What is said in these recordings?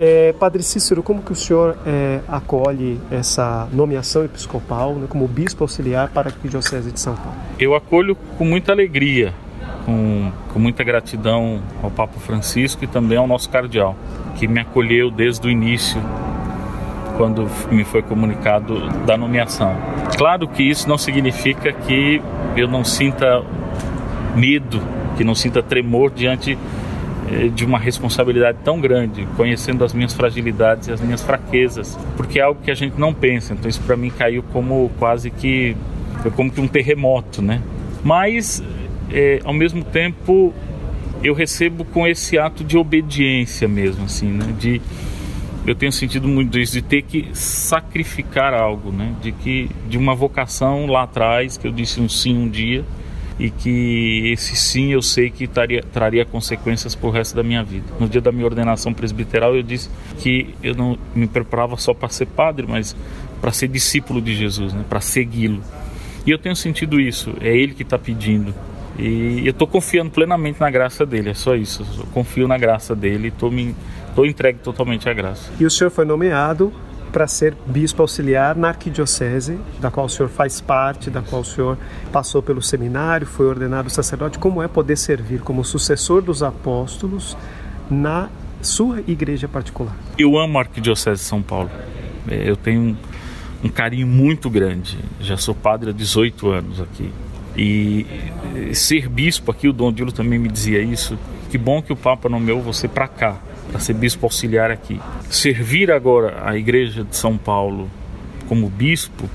É, Padre Cícero, como que o senhor é, acolhe essa nomeação episcopal né, como bispo auxiliar para a Arquidiocese de São Paulo? Eu acolho com muita alegria, com, com muita gratidão ao Papa Francisco e também ao nosso cardeal, que me acolheu desde o início, quando me foi comunicado da nomeação. Claro que isso não significa que eu não sinta medo, que não sinta tremor diante eh, de uma responsabilidade tão grande, conhecendo as minhas fragilidades e as minhas fraquezas, porque é algo que a gente não pensa. Então isso para mim caiu como quase que como que um terremoto, né? Mas é, ao mesmo tempo eu recebo com esse ato de obediência mesmo, assim, né? De eu tenho sentido muito isso de ter que sacrificar algo, né? De que de uma vocação lá atrás que eu disse um sim um dia e que esse sim eu sei que taria, traria consequências para o resto da minha vida. No dia da minha ordenação presbiteral eu disse que eu não me preparava só para ser padre, mas para ser discípulo de Jesus, né? para segui-lo. E eu tenho sentido isso, é Ele que está pedindo. E eu estou confiando plenamente na graça dele, é só isso. Eu confio na graça dele estou me tô entregue totalmente à graça. E o senhor foi nomeado para ser bispo auxiliar na arquidiocese, da qual o senhor faz parte, da qual o senhor passou pelo seminário, foi ordenado sacerdote. Como é poder servir como sucessor dos apóstolos na sua igreja particular? Eu amo a arquidiocese de São Paulo. É, eu tenho um, carinho muito grande. Já sou padre há 18 anos aqui. E ser bispo aqui, o Dom Dilo também me dizia isso. Que bom que o Papa nomeou você para cá para ser bispo auxiliar aqui. Servir agora a Igreja de São Paulo como bispo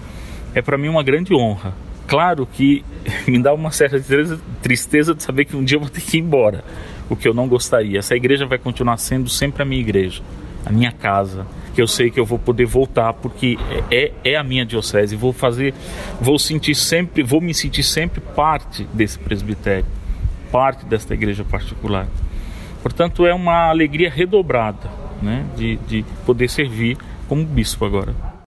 é para mim uma grande honra. Claro que me dá uma certa tristeza de saber que um dia eu vou ter que ir embora, o que eu não gostaria. Essa igreja vai continuar sendo sempre a minha igreja, a minha casa, que eu sei que eu vou poder voltar porque é, é a minha diocese. Vou fazer, vou sentir sempre, vou me sentir sempre parte desse presbitério, parte desta igreja particular. Portanto, é uma alegria redobrada né, de, de poder servir como bispo agora.